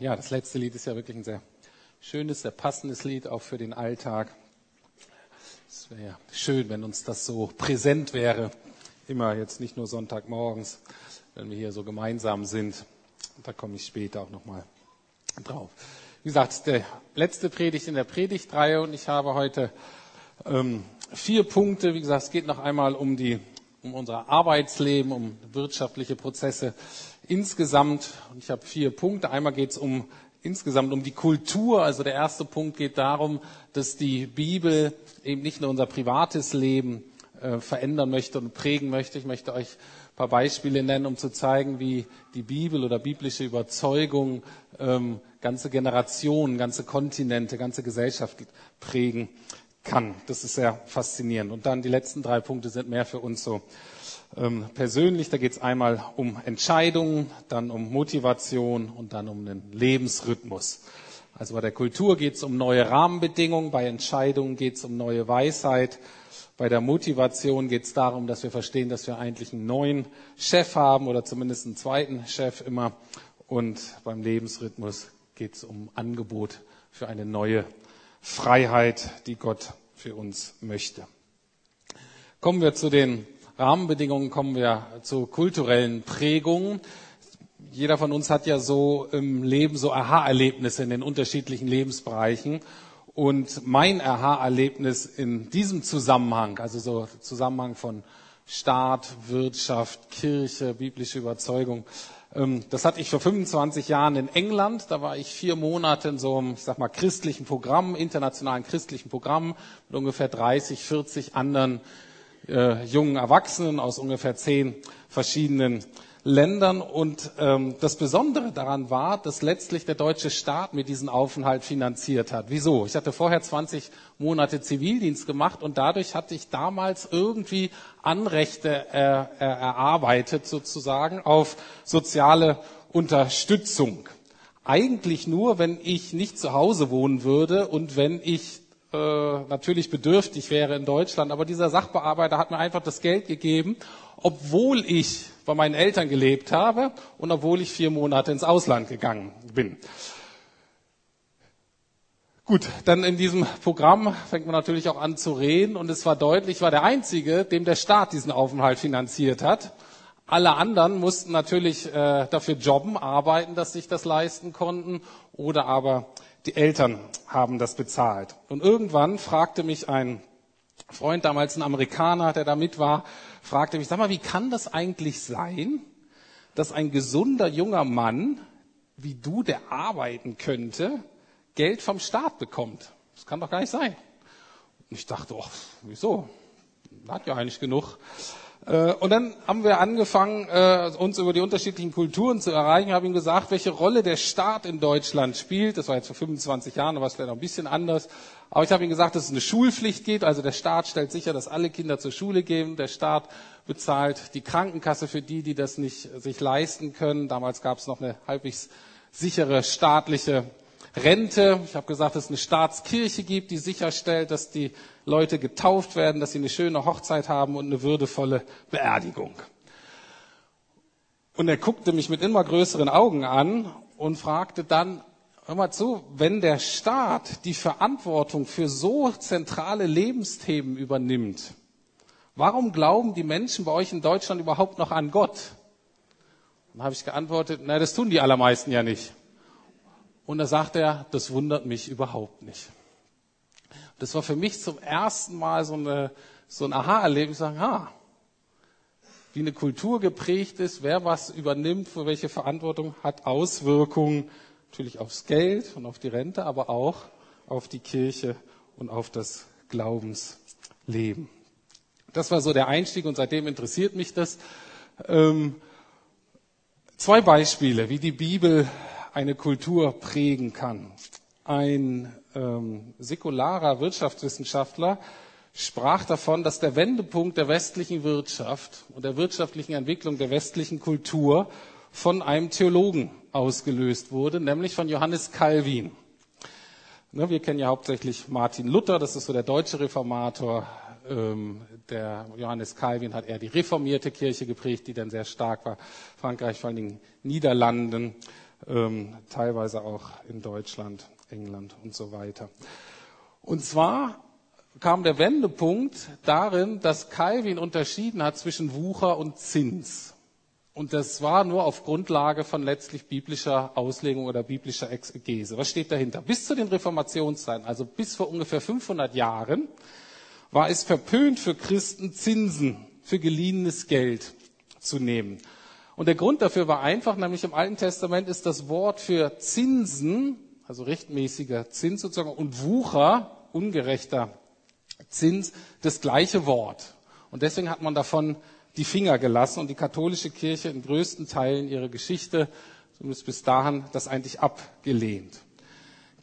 Ja, das letzte Lied ist ja wirklich ein sehr schönes, sehr passendes Lied, auch für den Alltag. Es wäre ja schön, wenn uns das so präsent wäre. Immer jetzt nicht nur Sonntagmorgens, wenn wir hier so gemeinsam sind. Da komme ich später auch nochmal drauf. Wie gesagt, der letzte Predigt in der Predigtreihe und ich habe heute ähm, vier Punkte. Wie gesagt, es geht noch einmal um die um unser Arbeitsleben, um wirtschaftliche Prozesse insgesamt. Und ich habe vier Punkte. Einmal geht es um insgesamt um die Kultur. Also der erste Punkt geht darum, dass die Bibel eben nicht nur unser privates Leben äh, verändern möchte und prägen möchte. Ich möchte euch ein paar Beispiele nennen, um zu zeigen, wie die Bibel oder biblische Überzeugung ähm, ganze Generationen, ganze Kontinente, ganze Gesellschaft prägen kann. Das ist sehr faszinierend. Und dann die letzten drei Punkte sind mehr für uns so ähm, persönlich. Da geht es einmal um Entscheidungen, dann um Motivation und dann um einen Lebensrhythmus. Also bei der Kultur geht es um neue Rahmenbedingungen, bei Entscheidungen geht es um neue Weisheit, bei der Motivation geht es darum, dass wir verstehen, dass wir eigentlich einen neuen Chef haben oder zumindest einen zweiten Chef immer. Und beim Lebensrhythmus geht es um Angebot für eine neue Freiheit, die Gott für uns möchte. Kommen wir zu den Rahmenbedingungen kommen wir zu kulturellen Prägungen. Jeder von uns hat ja so im Leben so Aha-Erlebnisse in den unterschiedlichen Lebensbereichen. Und mein Aha-Erlebnis in diesem Zusammenhang, also so Zusammenhang von Staat, Wirtschaft, Kirche, biblische Überzeugung, das hatte ich vor 25 Jahren in England. Da war ich vier Monate in so einem, ich sag mal, christlichen Programm, internationalen christlichen Programm mit ungefähr 30, 40 anderen äh, jungen Erwachsenen aus ungefähr zehn verschiedenen Ländern. Und ähm, das Besondere daran war, dass letztlich der deutsche Staat mir diesen Aufenthalt finanziert hat. Wieso? Ich hatte vorher 20 Monate Zivildienst gemacht und dadurch hatte ich damals irgendwie Anrechte er, er, erarbeitet sozusagen auf soziale Unterstützung. Eigentlich nur, wenn ich nicht zu Hause wohnen würde und wenn ich äh, natürlich bedürftig wäre in Deutschland, aber dieser Sachbearbeiter hat mir einfach das Geld gegeben, obwohl ich bei meinen Eltern gelebt habe und obwohl ich vier Monate ins Ausland gegangen bin. Gut, dann in diesem Programm fängt man natürlich auch an zu reden und es war deutlich, ich war der Einzige, dem der Staat diesen Aufenthalt finanziert hat. Alle anderen mussten natürlich äh, dafür jobben, arbeiten, dass sich das leisten konnten oder aber die Eltern haben das bezahlt. Und irgendwann fragte mich ein Freund, damals ein Amerikaner, der da mit war, fragte mich, sag mal, wie kann das eigentlich sein, dass ein gesunder junger Mann wie du, der arbeiten könnte, Geld vom Staat bekommt? Das kann doch gar nicht sein. Und ich dachte, oh, wieso? Hat ja eigentlich genug. Äh, und dann haben wir angefangen, äh, uns über die unterschiedlichen Kulturen zu erreichen. Ich habe ihm gesagt, welche Rolle der Staat in Deutschland spielt. Das war jetzt vor 25 Jahren, aber es wäre noch ein bisschen anders. Aber ich habe ihm gesagt, dass es eine Schulpflicht gibt. Also der Staat stellt sicher, dass alle Kinder zur Schule gehen. Der Staat bezahlt die Krankenkasse für die, die das nicht sich leisten können. Damals gab es noch eine halbwegs sichere staatliche Rente. Ich habe gesagt, dass es eine Staatskirche gibt, die sicherstellt, dass die Leute getauft werden, dass sie eine schöne Hochzeit haben und eine würdevolle Beerdigung. Und er guckte mich mit immer größeren Augen an und fragte dann, hör mal zu, wenn der Staat die Verantwortung für so zentrale Lebensthemen übernimmt, warum glauben die Menschen bei euch in Deutschland überhaupt noch an Gott? Dann habe ich geantwortet, na, das tun die allermeisten ja nicht. Und da sagt er, das wundert mich überhaupt nicht. Das war für mich zum ersten Mal so, eine, so ein Aha-Erlebnis, sagen, ha, wie eine Kultur geprägt ist, wer was übernimmt, für welche Verantwortung, hat Auswirkungen natürlich aufs Geld und auf die Rente, aber auch auf die Kirche und auf das Glaubensleben. Das war so der Einstieg und seitdem interessiert mich das. Ähm, zwei Beispiele, wie die Bibel eine Kultur prägen kann. Ein ähm, säkularer Wirtschaftswissenschaftler sprach davon, dass der Wendepunkt der westlichen Wirtschaft und der wirtschaftlichen Entwicklung der westlichen Kultur von einem Theologen ausgelöst wurde, nämlich von Johannes Calvin. Ne, wir kennen ja hauptsächlich Martin Luther, das ist so der deutsche Reformator. Ähm, der Johannes Calvin hat eher die reformierte Kirche geprägt, die dann sehr stark war. Frankreich, vor allen Dingen Niederlanden. Ähm, teilweise auch in Deutschland, England und so weiter. Und zwar kam der Wendepunkt darin, dass Calvin unterschieden hat zwischen Wucher und Zins. Und das war nur auf Grundlage von letztlich biblischer Auslegung oder biblischer Exegese. Was steht dahinter? Bis zu den Reformationszeiten, also bis vor ungefähr 500 Jahren, war es verpönt für Christen, Zinsen für geliehenes Geld zu nehmen. Und der Grund dafür war einfach, nämlich im Alten Testament ist das Wort für Zinsen, also rechtmäßiger Zins sozusagen, und Wucher, ungerechter Zins, das gleiche Wort. Und deswegen hat man davon die Finger gelassen und die katholische Kirche in größten Teilen ihrer Geschichte, zumindest bis dahin, das eigentlich abgelehnt.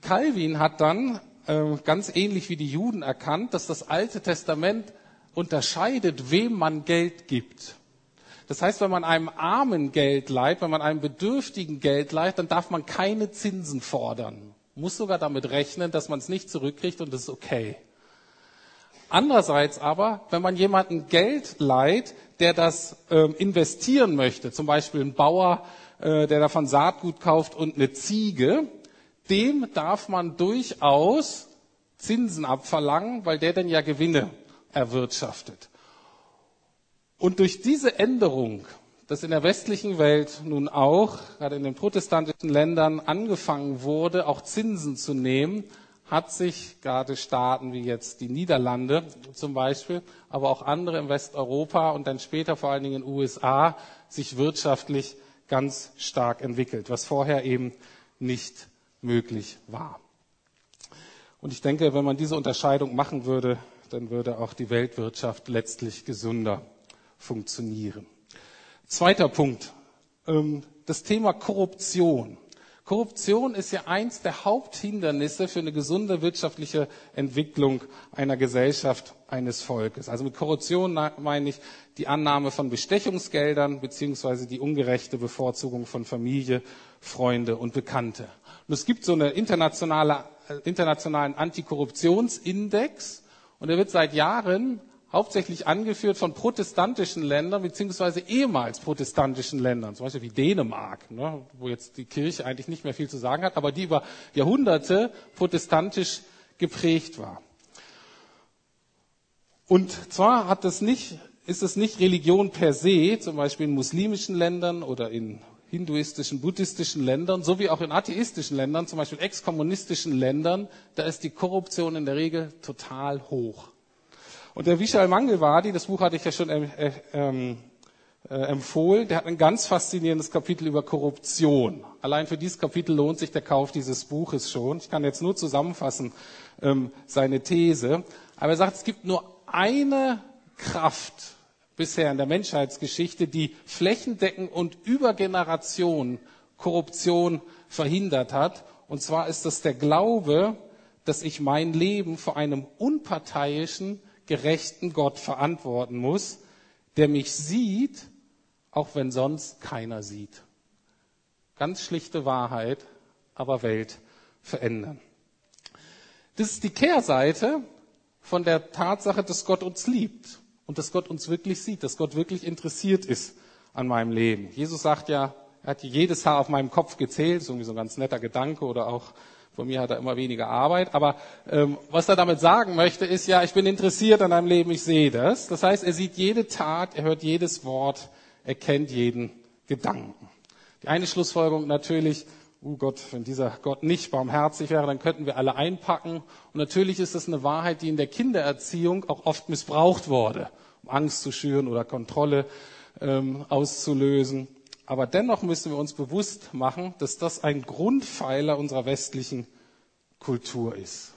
Calvin hat dann äh, ganz ähnlich wie die Juden erkannt, dass das Alte Testament unterscheidet, wem man Geld gibt. Das heißt, wenn man einem Armen Geld leiht, wenn man einem Bedürftigen Geld leiht, dann darf man keine Zinsen fordern. Muss sogar damit rechnen, dass man es nicht zurückkriegt und das ist okay. Andererseits aber, wenn man jemanden Geld leiht, der das ähm, investieren möchte, zum Beispiel ein Bauer, äh, der davon Saatgut kauft und eine Ziege, dem darf man durchaus Zinsen abverlangen, weil der dann ja Gewinne erwirtschaftet. Und durch diese Änderung, dass in der westlichen Welt nun auch, gerade in den protestantischen Ländern, angefangen wurde, auch Zinsen zu nehmen, hat sich gerade Staaten wie jetzt die Niederlande zum Beispiel, aber auch andere in Westeuropa und dann später vor allen Dingen in den USA sich wirtschaftlich ganz stark entwickelt, was vorher eben nicht möglich war. Und ich denke, wenn man diese Unterscheidung machen würde, dann würde auch die Weltwirtschaft letztlich gesünder funktionieren. Zweiter Punkt. Ähm, das Thema Korruption. Korruption ist ja eins der Haupthindernisse für eine gesunde wirtschaftliche Entwicklung einer Gesellschaft, eines Volkes. Also mit Korruption meine ich die Annahme von Bestechungsgeldern beziehungsweise die ungerechte Bevorzugung von Familie, Freunde und Bekannte. Und es gibt so einen internationale, äh, internationalen Antikorruptionsindex und der wird seit Jahren hauptsächlich angeführt von protestantischen Ländern beziehungsweise ehemals protestantischen Ländern, zum Beispiel wie Dänemark, ne, wo jetzt die Kirche eigentlich nicht mehr viel zu sagen hat, aber die über Jahrhunderte protestantisch geprägt war. Und zwar hat es nicht, ist es nicht Religion per se, zum Beispiel in muslimischen Ländern oder in hinduistischen, buddhistischen Ländern, sowie auch in atheistischen Ländern, zum Beispiel exkommunistischen Ländern, da ist die Korruption in der Regel total hoch. Und der Vishal Mangelwadi, das Buch hatte ich ja schon äh, ähm, äh, empfohlen, der hat ein ganz faszinierendes Kapitel über Korruption. Allein für dieses Kapitel lohnt sich der Kauf dieses Buches schon. Ich kann jetzt nur zusammenfassen ähm, seine These. Aber er sagt, es gibt nur eine Kraft bisher in der Menschheitsgeschichte, die flächendeckend und über Generationen Korruption verhindert hat. Und zwar ist das der Glaube, dass ich mein Leben vor einem unparteiischen, gerechten Gott verantworten muss, der mich sieht, auch wenn sonst keiner sieht. Ganz schlichte Wahrheit, aber Welt verändern. Das ist die Kehrseite von der Tatsache, dass Gott uns liebt und dass Gott uns wirklich sieht, dass Gott wirklich interessiert ist an meinem Leben. Jesus sagt ja, er hat jedes Haar auf meinem Kopf gezählt, das ist irgendwie so ein ganz netter Gedanke oder auch von mir hat er immer weniger Arbeit. Aber ähm, was er damit sagen möchte, ist ja, ich bin interessiert an deinem Leben, ich sehe das. Das heißt, er sieht jede Tat, er hört jedes Wort, er kennt jeden Gedanken. Die eine Schlussfolgerung natürlich, oh Gott, wenn dieser Gott nicht barmherzig wäre, dann könnten wir alle einpacken. Und natürlich ist das eine Wahrheit, die in der Kindererziehung auch oft missbraucht wurde, um Angst zu schüren oder Kontrolle ähm, auszulösen. Aber dennoch müssen wir uns bewusst machen, dass das ein Grundpfeiler unserer westlichen Kultur ist.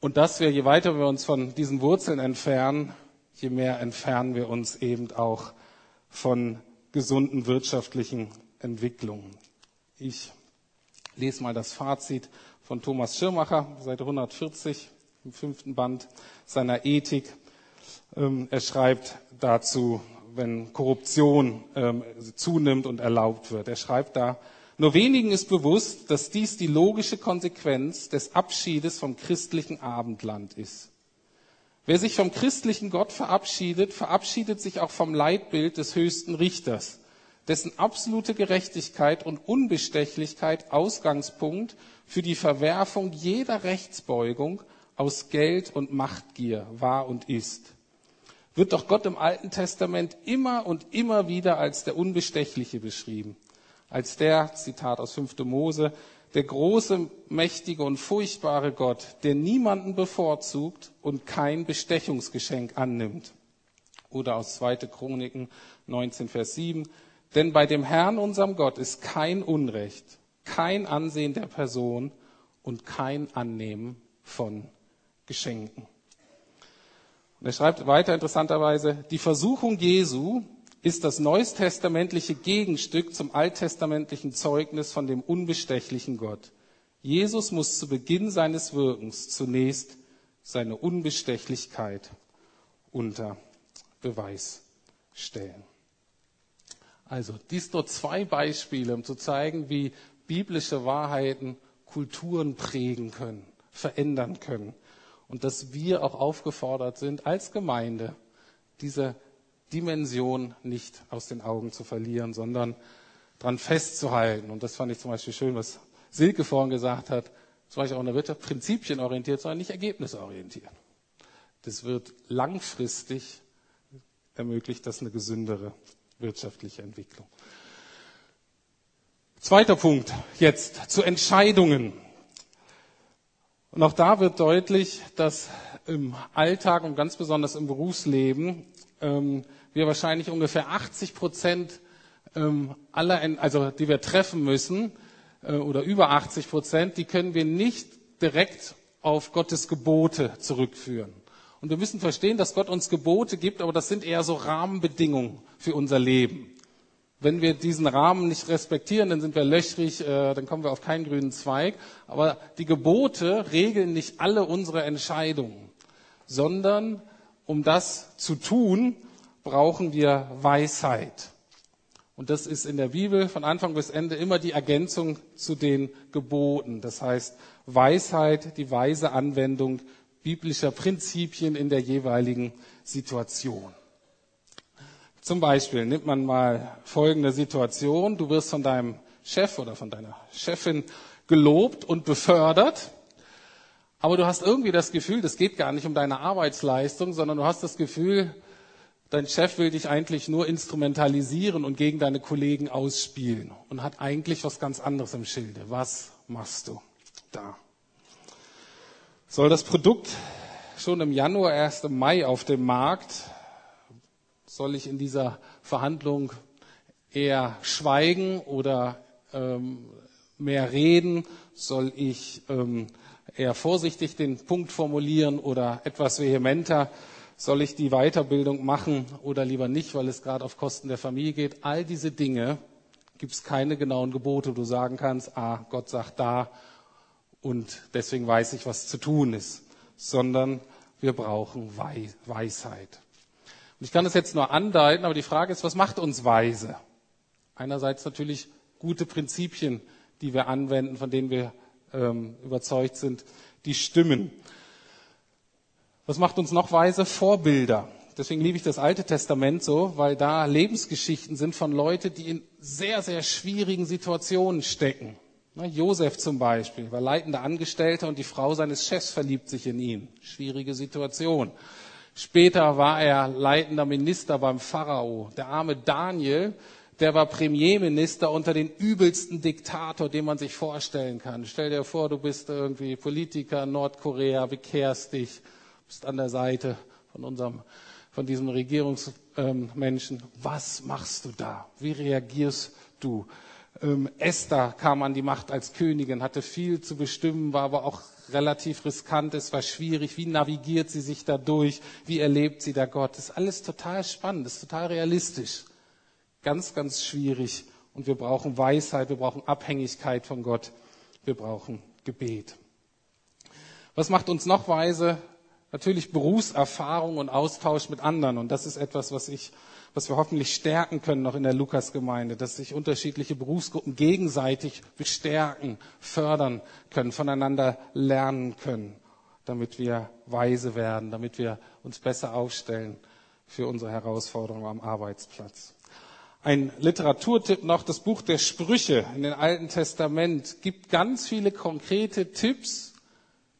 Und dass wir, je weiter wir uns von diesen Wurzeln entfernen, je mehr entfernen wir uns eben auch von gesunden wirtschaftlichen Entwicklungen. Ich lese mal das Fazit von Thomas Schirmacher, Seite 140 im fünften Band seiner Ethik. Ähm, er schreibt dazu wenn Korruption ähm, zunimmt und erlaubt wird. Er schreibt da, nur wenigen ist bewusst, dass dies die logische Konsequenz des Abschiedes vom christlichen Abendland ist. Wer sich vom christlichen Gott verabschiedet, verabschiedet sich auch vom Leitbild des höchsten Richters, dessen absolute Gerechtigkeit und Unbestechlichkeit Ausgangspunkt für die Verwerfung jeder Rechtsbeugung aus Geld und Machtgier war und ist. Wird doch Gott im Alten Testament immer und immer wieder als der Unbestechliche beschrieben. Als der, Zitat aus 5. Mose, der große, mächtige und furchtbare Gott, der niemanden bevorzugt und kein Bestechungsgeschenk annimmt. Oder aus 2. Chroniken 19, Vers 7. Denn bei dem Herrn, unserem Gott, ist kein Unrecht, kein Ansehen der Person und kein Annehmen von Geschenken. Und er schreibt weiter interessanterweise, die Versuchung Jesu ist das neustestamentliche Gegenstück zum alttestamentlichen Zeugnis von dem unbestechlichen Gott. Jesus muss zu Beginn seines Wirkens zunächst seine Unbestechlichkeit unter Beweis stellen. Also, dies nur zwei Beispiele, um zu zeigen, wie biblische Wahrheiten Kulturen prägen können, verändern können. Und dass wir auch aufgefordert sind, als Gemeinde diese Dimension nicht aus den Augen zu verlieren, sondern dran festzuhalten. Und das fand ich zum Beispiel schön, was Silke vorhin gesagt hat, zum Beispiel auch in der Wirtschaft prinzipienorientiert, sondern nicht ergebnisorientiert. Das wird langfristig ermöglicht das eine gesündere wirtschaftliche Entwicklung. Zweiter Punkt jetzt zu Entscheidungen. Und auch da wird deutlich, dass im Alltag und ganz besonders im Berufsleben ähm, wir wahrscheinlich ungefähr 80 Prozent ähm, aller, also die wir treffen müssen, äh, oder über 80 Prozent, die können wir nicht direkt auf Gottes Gebote zurückführen. Und wir müssen verstehen, dass Gott uns Gebote gibt, aber das sind eher so Rahmenbedingungen für unser Leben. Wenn wir diesen Rahmen nicht respektieren, dann sind wir löchrig, äh, dann kommen wir auf keinen grünen Zweig. Aber die Gebote regeln nicht alle unsere Entscheidungen, sondern um das zu tun, brauchen wir Weisheit. Und das ist in der Bibel von Anfang bis Ende immer die Ergänzung zu den Geboten. Das heißt, Weisheit, die weise Anwendung biblischer Prinzipien in der jeweiligen Situation. Zum Beispiel nimmt man mal folgende Situation. Du wirst von deinem Chef oder von deiner Chefin gelobt und befördert. Aber du hast irgendwie das Gefühl, das geht gar nicht um deine Arbeitsleistung, sondern du hast das Gefühl, dein Chef will dich eigentlich nur instrumentalisieren und gegen deine Kollegen ausspielen und hat eigentlich was ganz anderes im Schilde. Was machst du da? Soll das Produkt schon im Januar, erst im Mai auf dem Markt? Soll ich in dieser Verhandlung eher schweigen oder ähm, mehr reden? Soll ich ähm, eher vorsichtig den Punkt formulieren oder etwas vehementer? Soll ich die Weiterbildung machen oder lieber nicht, weil es gerade auf Kosten der Familie geht? All diese Dinge gibt es keine genauen Gebote, wo du sagen kannst, ah, Gott sagt da und deswegen weiß ich, was zu tun ist, sondern wir brauchen Weisheit. Und ich kann das jetzt nur andeuten, aber die Frage ist, was macht uns weise? Einerseits natürlich gute Prinzipien, die wir anwenden, von denen wir ähm, überzeugt sind, die stimmen. Was macht uns noch weise? Vorbilder. Deswegen liebe ich das Alte Testament so, weil da Lebensgeschichten sind von Leuten, die in sehr, sehr schwierigen Situationen stecken. Josef zum Beispiel war leitender Angestellter und die Frau seines Chefs verliebt sich in ihn. Schwierige Situation. Später war er leitender Minister beim Pharao. Der arme Daniel der war Premierminister unter den übelsten Diktator, den man sich vorstellen kann. Stell dir vor, du bist irgendwie Politiker in Nordkorea, bekehrst dich, bist an der Seite von unserem, von diesem Regierungsmenschen. Was machst du da? Wie reagierst du? Ähm, Esther kam an die Macht als Königin, hatte viel zu bestimmen, war aber auch relativ riskant, es war schwierig. Wie navigiert sie sich da durch? Wie erlebt sie da Gott? Das ist alles total spannend, das ist total realistisch. Ganz, ganz schwierig. Und wir brauchen Weisheit, wir brauchen Abhängigkeit von Gott, wir brauchen Gebet. Was macht uns noch weise? Natürlich Berufserfahrung und Austausch mit anderen. Und das ist etwas, was ich, was wir hoffentlich stärken können noch in der Lukasgemeinde, dass sich unterschiedliche Berufsgruppen gegenseitig bestärken, fördern können, voneinander lernen können, damit wir weise werden, damit wir uns besser aufstellen für unsere Herausforderungen am Arbeitsplatz. Ein Literaturtipp noch, das Buch der Sprüche in den Alten Testament gibt ganz viele konkrete Tipps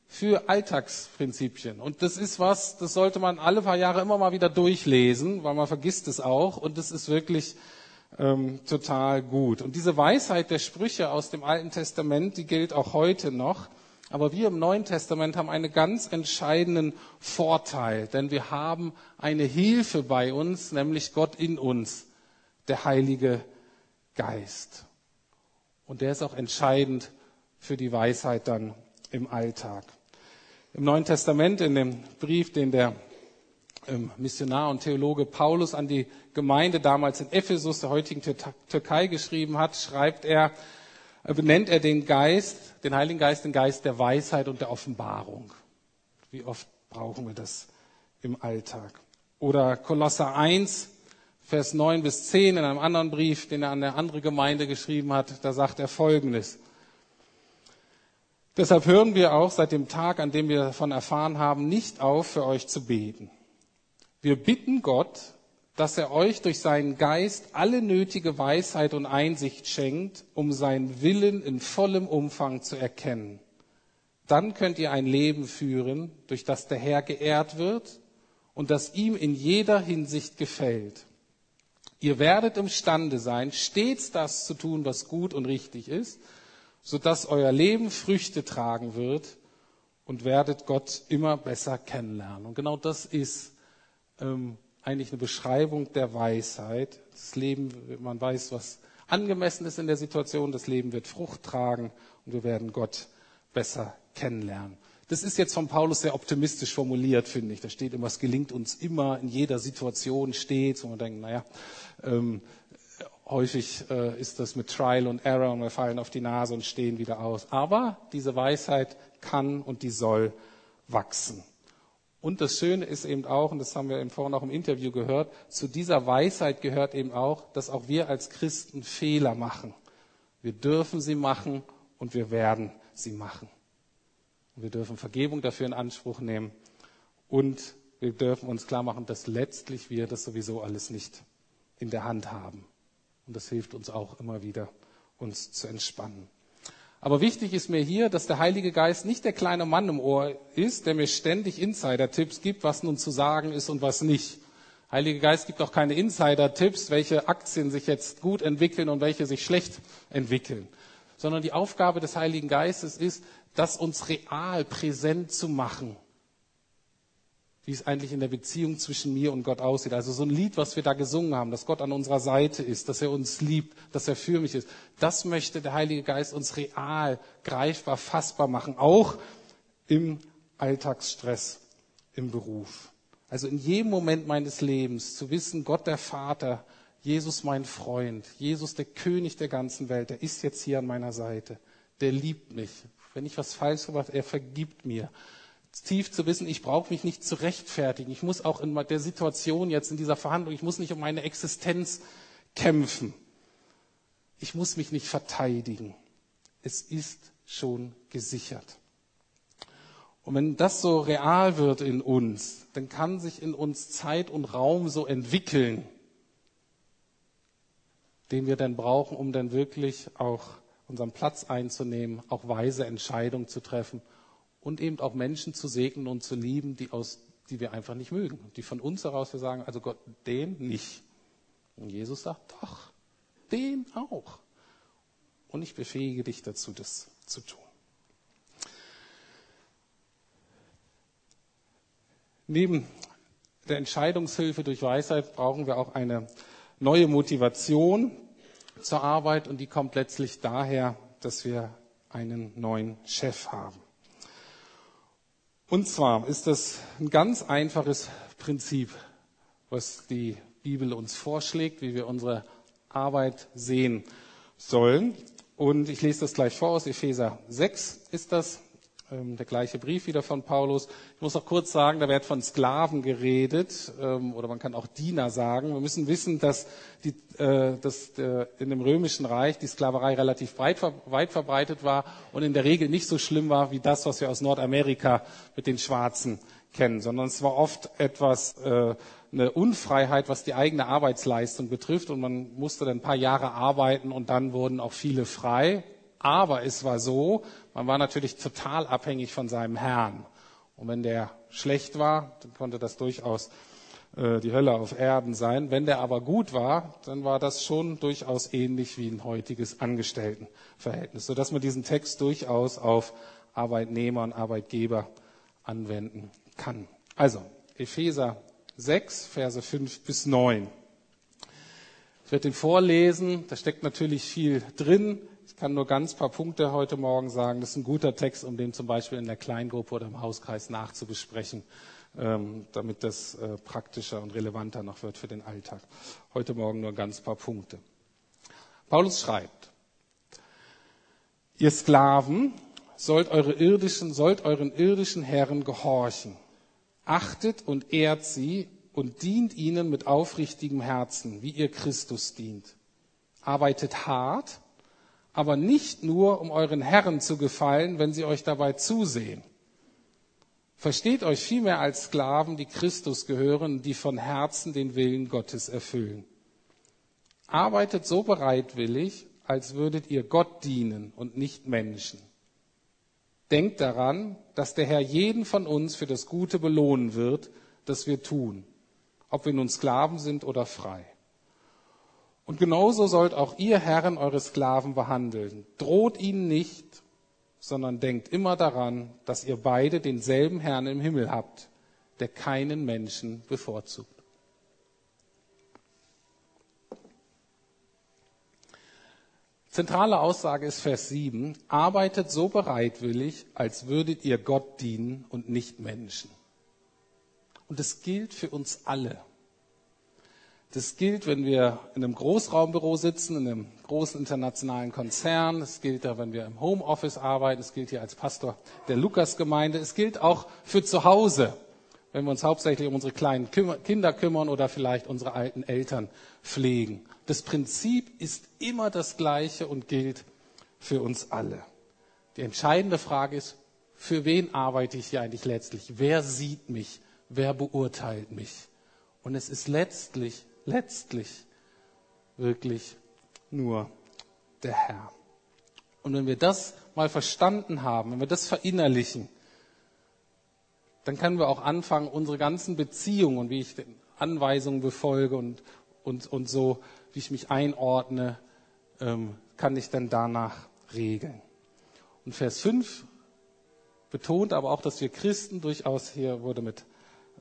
für Alltagsprinzipien. Und das ist was, das sollte man alle paar Jahre immer mal wieder durchlesen, weil man vergisst es auch. Und das ist wirklich ähm, total gut. Und diese Weisheit der Sprüche aus dem Alten Testament, die gilt auch heute noch. Aber wir im Neuen Testament haben einen ganz entscheidenden Vorteil, denn wir haben eine Hilfe bei uns, nämlich Gott in uns, der Heilige Geist. Und der ist auch entscheidend für die Weisheit dann im Alltag. Im Neuen Testament, in dem Brief, den der ähm, Missionar und Theologe Paulus an die Gemeinde damals in Ephesus, der heutigen Türkei, geschrieben hat, schreibt er, äh, benennt er den Geist, den Heiligen Geist, den Geist der Weisheit und der Offenbarung. Wie oft brauchen wir das im Alltag? Oder Kolosser 1, Vers 9 bis 10 in einem anderen Brief, den er an eine andere Gemeinde geschrieben hat, da sagt er Folgendes. Deshalb hören wir auch seit dem Tag, an dem wir davon erfahren haben, nicht auf, für euch zu beten. Wir bitten Gott, dass er euch durch seinen Geist alle nötige Weisheit und Einsicht schenkt, um seinen Willen in vollem Umfang zu erkennen. Dann könnt ihr ein Leben führen, durch das der Herr geehrt wird und das ihm in jeder Hinsicht gefällt. Ihr werdet imstande sein, stets das zu tun, was gut und richtig ist, sodass euer Leben Früchte tragen wird und werdet Gott immer besser kennenlernen. Und genau das ist ähm, eigentlich eine Beschreibung der Weisheit. Das Leben, man weiß, was angemessen ist in der Situation. Das Leben wird Frucht tragen und wir werden Gott besser kennenlernen. Das ist jetzt von Paulus sehr optimistisch formuliert, finde ich. Da steht immer, es gelingt uns immer in jeder Situation stets. Und man denkt, naja, ähm, häufig äh, ist das mit Trial und Error und wir fallen auf die Nase und stehen wieder aus. Aber diese Weisheit kann und die soll wachsen. Und das Schöne ist eben auch, und das haben wir eben vorhin auch im Interview gehört, zu dieser Weisheit gehört eben auch, dass auch wir als Christen Fehler machen. Wir dürfen sie machen und wir werden sie machen. Und wir dürfen Vergebung dafür in Anspruch nehmen und wir dürfen uns klar machen, dass letztlich wir das sowieso alles nicht in der Hand haben. Und das hilft uns auch immer wieder, uns zu entspannen. Aber wichtig ist mir hier, dass der Heilige Geist nicht der kleine Mann im Ohr ist, der mir ständig Insider-Tipps gibt, was nun zu sagen ist und was nicht. Heilige Geist gibt auch keine Insider-Tipps, welche Aktien sich jetzt gut entwickeln und welche sich schlecht entwickeln. Sondern die Aufgabe des Heiligen Geistes ist, das uns real präsent zu machen wie es eigentlich in der Beziehung zwischen mir und Gott aussieht. Also so ein Lied, was wir da gesungen haben, dass Gott an unserer Seite ist, dass er uns liebt, dass er für mich ist. Das möchte der Heilige Geist uns real, greifbar, fassbar machen, auch im Alltagsstress, im Beruf. Also in jedem Moment meines Lebens zu wissen, Gott der Vater, Jesus mein Freund, Jesus der König der ganzen Welt, der ist jetzt hier an meiner Seite, der liebt mich. Wenn ich was falsch gemacht er vergibt mir tief zu wissen, ich brauche mich nicht zu rechtfertigen. Ich muss auch in der Situation jetzt, in dieser Verhandlung, ich muss nicht um meine Existenz kämpfen. Ich muss mich nicht verteidigen. Es ist schon gesichert. Und wenn das so real wird in uns, dann kann sich in uns Zeit und Raum so entwickeln, den wir dann brauchen, um dann wirklich auch unseren Platz einzunehmen, auch weise Entscheidungen zu treffen und eben auch Menschen zu segnen und zu lieben, die, aus, die wir einfach nicht mögen. Die von uns heraus wir sagen, also Gott, den nicht. Und Jesus sagt, doch, den auch. Und ich befähige dich dazu, das zu tun. Neben der Entscheidungshilfe durch Weisheit brauchen wir auch eine neue Motivation zur Arbeit und die kommt letztlich daher, dass wir einen neuen Chef haben. Und zwar ist das ein ganz einfaches Prinzip, was die Bibel uns vorschlägt, wie wir unsere Arbeit sehen sollen. Und ich lese das gleich vor aus Epheser 6 ist das. Ähm, der gleiche Brief wieder von Paulus. Ich muss noch kurz sagen, da wird von Sklaven geredet ähm, oder man kann auch Diener sagen. Wir müssen wissen, dass, die, äh, dass äh, in dem römischen Reich die Sklaverei relativ weit, weit verbreitet war und in der Regel nicht so schlimm war wie das, was wir aus Nordamerika mit den Schwarzen kennen, sondern es war oft etwas, äh, eine Unfreiheit, was die eigene Arbeitsleistung betrifft. Und man musste dann ein paar Jahre arbeiten und dann wurden auch viele frei. Aber es war so, man war natürlich total abhängig von seinem Herrn. Und wenn der schlecht war, dann konnte das durchaus äh, die Hölle auf Erden sein. Wenn der aber gut war, dann war das schon durchaus ähnlich wie ein heutiges Angestelltenverhältnis, sodass man diesen Text durchaus auf Arbeitnehmer und Arbeitgeber anwenden kann. Also, Epheser 6, Verse 5 bis 9. Ich werde den vorlesen, da steckt natürlich viel drin. Ich kann nur ganz paar Punkte heute Morgen sagen. Das ist ein guter Text, um den zum Beispiel in der Kleingruppe oder im Hauskreis nachzubesprechen, ähm, damit das äh, praktischer und relevanter noch wird für den Alltag. Heute Morgen nur ganz paar Punkte. Paulus schreibt, ihr Sklaven sollt, eure irdischen, sollt euren irdischen Herren gehorchen. Achtet und ehrt sie und dient ihnen mit aufrichtigem Herzen, wie ihr Christus dient. Arbeitet hart aber nicht nur, um euren Herren zu gefallen, wenn sie euch dabei zusehen. Versteht euch vielmehr als Sklaven, die Christus gehören, die von Herzen den Willen Gottes erfüllen. Arbeitet so bereitwillig, als würdet ihr Gott dienen und nicht Menschen. Denkt daran, dass der Herr jeden von uns für das Gute belohnen wird, das wir tun, ob wir nun Sklaven sind oder frei. Und genauso sollt auch ihr Herren eure Sklaven behandeln. Droht ihnen nicht, sondern denkt immer daran, dass ihr beide denselben Herrn im Himmel habt, der keinen Menschen bevorzugt. Zentrale Aussage ist Vers 7. Arbeitet so bereitwillig, als würdet ihr Gott dienen und nicht Menschen. Und es gilt für uns alle. Das gilt, wenn wir in einem Großraumbüro sitzen, in einem großen internationalen Konzern. Es gilt da, wenn wir im Homeoffice arbeiten. Es gilt hier als Pastor der Lukasgemeinde. Es gilt auch für zu Hause, wenn wir uns hauptsächlich um unsere kleinen Kinder kümmern oder vielleicht unsere alten Eltern pflegen. Das Prinzip ist immer das gleiche und gilt für uns alle. Die entscheidende Frage ist, für wen arbeite ich hier eigentlich letztlich? Wer sieht mich? Wer beurteilt mich? Und es ist letztlich letztlich wirklich nur der Herr. Und wenn wir das mal verstanden haben, wenn wir das verinnerlichen, dann können wir auch anfangen, unsere ganzen Beziehungen, wie ich Anweisungen befolge und, und, und so, wie ich mich einordne, ähm, kann ich dann danach regeln. Und Vers 5 betont aber auch, dass wir Christen durchaus, hier wurde mit,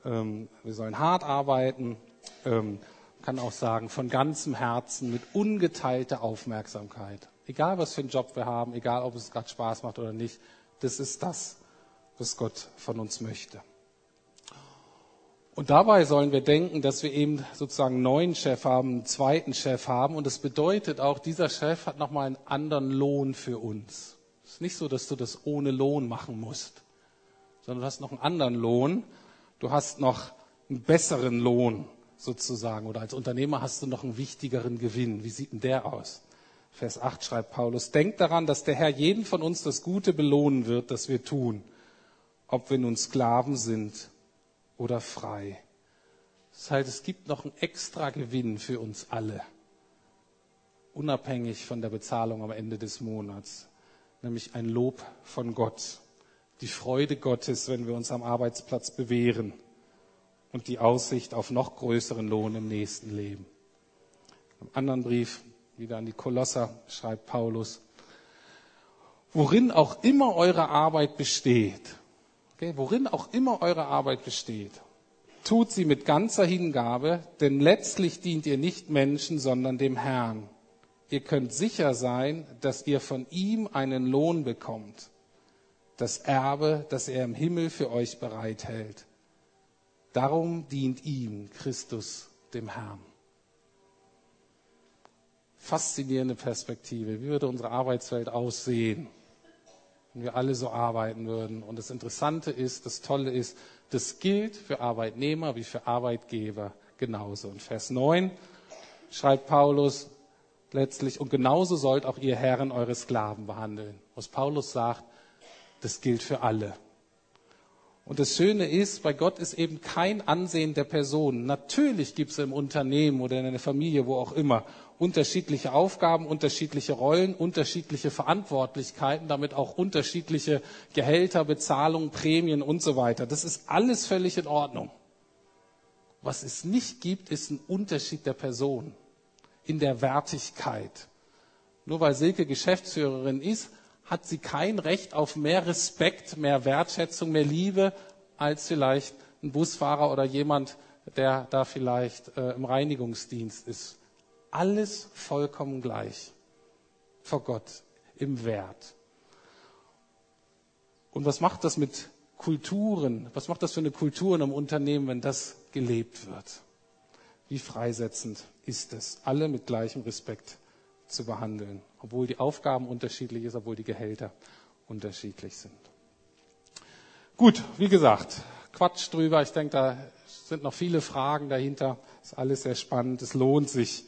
ähm, wir sollen hart arbeiten, ähm, kann auch sagen, von ganzem Herzen, mit ungeteilter Aufmerksamkeit. Egal, was für einen Job wir haben, egal, ob es gerade Spaß macht oder nicht, das ist das, was Gott von uns möchte. Und dabei sollen wir denken, dass wir eben sozusagen einen neuen Chef haben, einen zweiten Chef haben. Und das bedeutet auch, dieser Chef hat nochmal einen anderen Lohn für uns. Es ist nicht so, dass du das ohne Lohn machen musst, sondern du hast noch einen anderen Lohn. Du hast noch einen besseren Lohn sozusagen. Oder als Unternehmer hast du noch einen wichtigeren Gewinn. Wie sieht denn der aus? Vers 8 schreibt Paulus, denkt daran, dass der Herr jeden von uns das Gute belohnen wird, das wir tun, ob wir nun Sklaven sind oder frei. Das heißt, es gibt noch einen extra Gewinn für uns alle, unabhängig von der Bezahlung am Ende des Monats, nämlich ein Lob von Gott, die Freude Gottes, wenn wir uns am Arbeitsplatz bewähren und die Aussicht auf noch größeren Lohn im nächsten Leben. Im anderen Brief, wieder an die Kolosser, schreibt Paulus, worin auch immer eure Arbeit besteht, okay, worin auch immer eure Arbeit besteht, tut sie mit ganzer Hingabe, denn letztlich dient ihr nicht Menschen, sondern dem Herrn. Ihr könnt sicher sein, dass ihr von ihm einen Lohn bekommt, das Erbe, das er im Himmel für euch bereithält. Darum dient ihm Christus, dem Herrn. Faszinierende Perspektive. Wie würde unsere Arbeitswelt aussehen, wenn wir alle so arbeiten würden? Und das Interessante ist, das Tolle ist, das gilt für Arbeitnehmer wie für Arbeitgeber genauso. In Vers 9 schreibt Paulus letztlich, und genauso sollt auch ihr Herren eure Sklaven behandeln. Was Paulus sagt, das gilt für alle. Und das Schöne ist, bei Gott ist eben kein Ansehen der Person. Natürlich gibt es im Unternehmen oder in der Familie, wo auch immer, unterschiedliche Aufgaben, unterschiedliche Rollen, unterschiedliche Verantwortlichkeiten, damit auch unterschiedliche Gehälter, Bezahlungen, Prämien und so weiter. Das ist alles völlig in Ordnung. Was es nicht gibt, ist ein Unterschied der Person in der Wertigkeit. Nur weil Silke Geschäftsführerin ist, hat sie kein Recht auf mehr Respekt, mehr Wertschätzung, mehr Liebe als vielleicht ein Busfahrer oder jemand, der da vielleicht äh, im Reinigungsdienst ist. Alles vollkommen gleich vor Gott im Wert. Und was macht das mit Kulturen? Was macht das für eine Kultur in einem Unternehmen, wenn das gelebt wird? Wie freisetzend ist es, alle mit gleichem Respekt zu behandeln, obwohl die Aufgaben unterschiedlich sind, obwohl die Gehälter unterschiedlich sind. Gut, wie gesagt, Quatsch drüber. Ich denke, da sind noch viele Fragen dahinter. Ist alles sehr spannend. Es lohnt sich,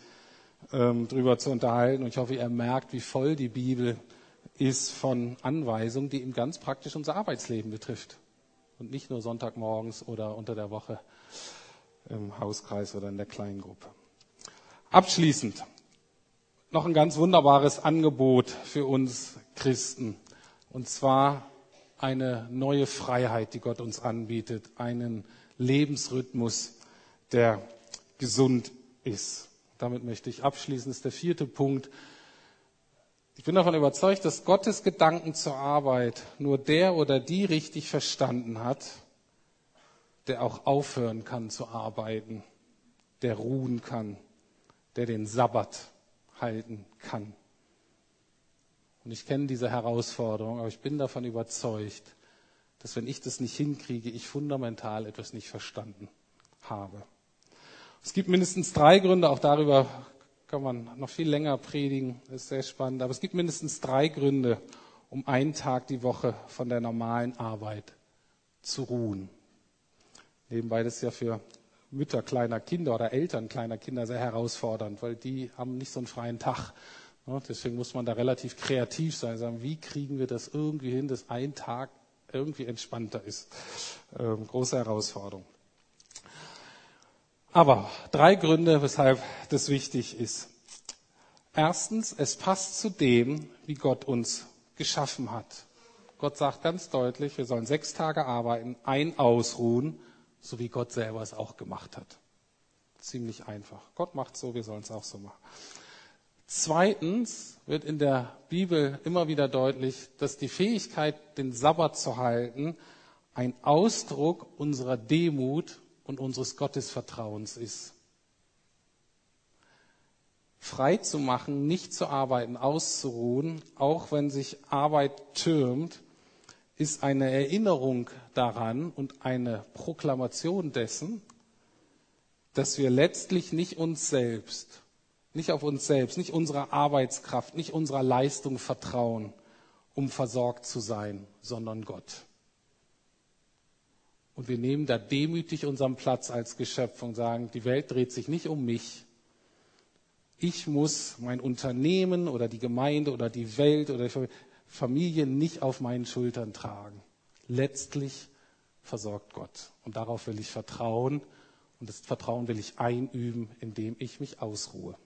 ähm, drüber zu unterhalten. Und ich hoffe, ihr merkt, wie voll die Bibel ist von Anweisungen, die eben ganz praktisch unser Arbeitsleben betrifft. Und nicht nur Sonntagmorgens oder unter der Woche im Hauskreis oder in der Kleingruppe. Abschließend noch ein ganz wunderbares Angebot für uns Christen. Und zwar eine neue Freiheit, die Gott uns anbietet, einen Lebensrhythmus, der gesund ist. Damit möchte ich abschließen. Das ist der vierte Punkt. Ich bin davon überzeugt, dass Gottes Gedanken zur Arbeit nur der oder die richtig verstanden hat, der auch aufhören kann zu arbeiten, der ruhen kann, der den Sabbat halten kann. Und ich kenne diese Herausforderung, aber ich bin davon überzeugt, dass wenn ich das nicht hinkriege, ich fundamental etwas nicht verstanden habe. Es gibt mindestens drei Gründe, auch darüber kann man noch viel länger predigen, das ist sehr spannend, aber es gibt mindestens drei Gründe, um einen Tag die Woche von der normalen Arbeit zu ruhen. Nebenbei das ist ja für Mütter kleiner Kinder oder Eltern kleiner Kinder sehr herausfordernd, weil die haben nicht so einen freien Tag. Deswegen muss man da relativ kreativ sein, sagen, wie kriegen wir das irgendwie hin, dass ein Tag irgendwie entspannter ist. Ähm, große Herausforderung. Aber drei Gründe, weshalb das wichtig ist. Erstens, es passt zu dem, wie Gott uns geschaffen hat. Gott sagt ganz deutlich, wir sollen sechs Tage arbeiten, ein ausruhen so wie Gott selber es auch gemacht hat. Ziemlich einfach. Gott macht so, wir sollen es auch so machen. Zweitens wird in der Bibel immer wieder deutlich, dass die Fähigkeit, den Sabbat zu halten, ein Ausdruck unserer Demut und unseres Gottesvertrauens ist. Frei zu machen, nicht zu arbeiten, auszuruhen, auch wenn sich Arbeit türmt, ist eine Erinnerung daran und eine Proklamation dessen, dass wir letztlich nicht uns selbst, nicht auf uns selbst, nicht unserer Arbeitskraft, nicht unserer Leistung vertrauen, um versorgt zu sein, sondern Gott. Und wir nehmen da demütig unseren Platz als Geschöpf und sagen, die Welt dreht sich nicht um mich. Ich muss mein Unternehmen oder die Gemeinde oder die Welt oder die Familie nicht auf meinen Schultern tragen. Letztlich versorgt Gott. Und darauf will ich vertrauen. Und das Vertrauen will ich einüben, indem ich mich ausruhe.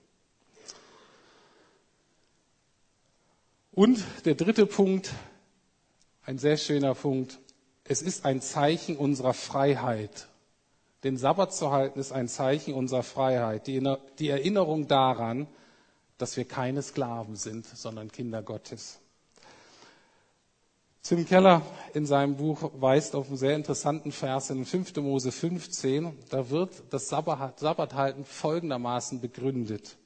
Und der dritte Punkt, ein sehr schöner Punkt, es ist ein Zeichen unserer Freiheit. Den Sabbat zu halten ist ein Zeichen unserer Freiheit. Die Erinnerung daran, dass wir keine Sklaven sind, sondern Kinder Gottes. Tim Keller in seinem Buch weist auf einen sehr interessanten Vers in 5. Mose 15. Da wird das Sabbathalten folgendermaßen begründet.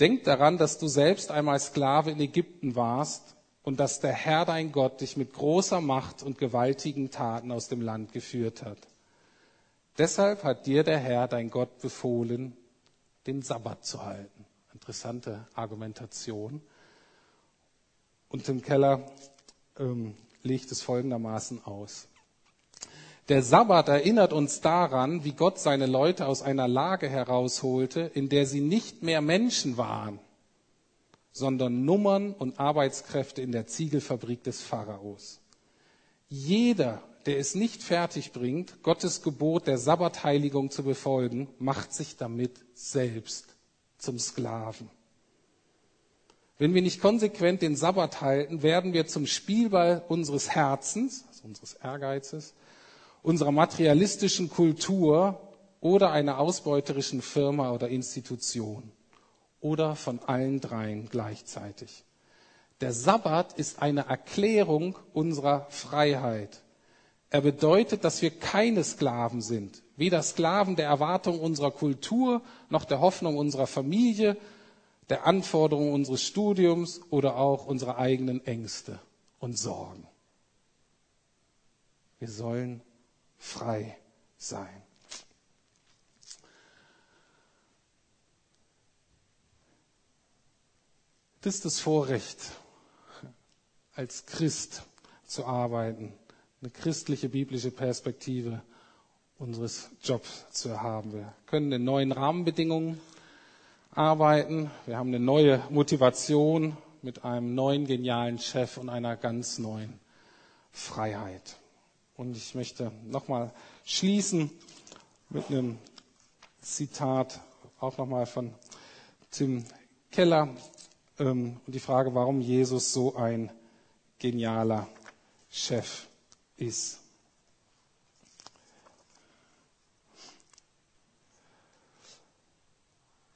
Denk daran, dass du selbst einmal Sklave in Ägypten warst und dass der Herr dein Gott dich mit großer Macht und gewaltigen Taten aus dem Land geführt hat. Deshalb hat dir der Herr dein Gott befohlen, den Sabbat zu halten. Interessante Argumentation. Und Tim Keller ähm, legt es folgendermaßen aus. Der Sabbat erinnert uns daran, wie Gott seine Leute aus einer Lage herausholte, in der sie nicht mehr Menschen waren, sondern Nummern und Arbeitskräfte in der Ziegelfabrik des Pharaos. Jeder, der es nicht fertig bringt, Gottes Gebot der Sabbatheiligung zu befolgen, macht sich damit selbst zum Sklaven. Wenn wir nicht konsequent den Sabbat halten, werden wir zum Spielball unseres Herzens, also unseres Ehrgeizes, unserer materialistischen Kultur oder einer ausbeuterischen Firma oder Institution oder von allen dreien gleichzeitig. Der Sabbat ist eine Erklärung unserer Freiheit. Er bedeutet, dass wir keine Sklaven sind, weder Sklaven der Erwartung unserer Kultur noch der Hoffnung unserer Familie, der Anforderungen unseres Studiums oder auch unserer eigenen Ängste und Sorgen. Wir sollen frei sein. Das ist das Vorrecht, als Christ zu arbeiten, eine christliche biblische Perspektive unseres Jobs zu haben. Wir können in neuen Rahmenbedingungen arbeiten. Wir haben eine neue Motivation mit einem neuen genialen Chef und einer ganz neuen Freiheit. Und ich möchte nochmal schließen mit einem Zitat, auch nochmal von Tim Keller, ähm, und die Frage, warum Jesus so ein genialer Chef ist.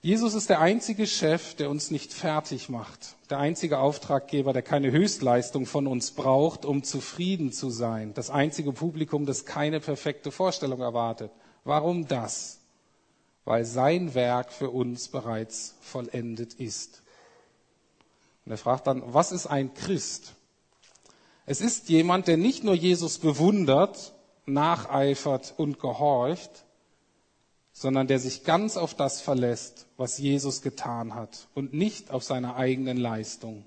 Jesus ist der einzige Chef, der uns nicht fertig macht. Der einzige Auftraggeber, der keine Höchstleistung von uns braucht, um zufrieden zu sein. Das einzige Publikum, das keine perfekte Vorstellung erwartet. Warum das? Weil sein Werk für uns bereits vollendet ist. Und er fragt dann, was ist ein Christ? Es ist jemand, der nicht nur Jesus bewundert, nacheifert und gehorcht, sondern der sich ganz auf das verlässt, was Jesus getan hat und nicht auf seine eigenen Leistung.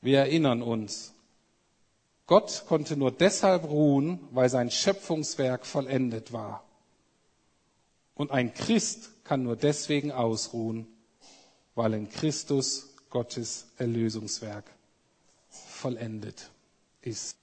Wir erinnern uns, Gott konnte nur deshalb ruhen, weil sein Schöpfungswerk vollendet war. Und ein Christ kann nur deswegen ausruhen, weil in Christus Gottes Erlösungswerk vollendet ist.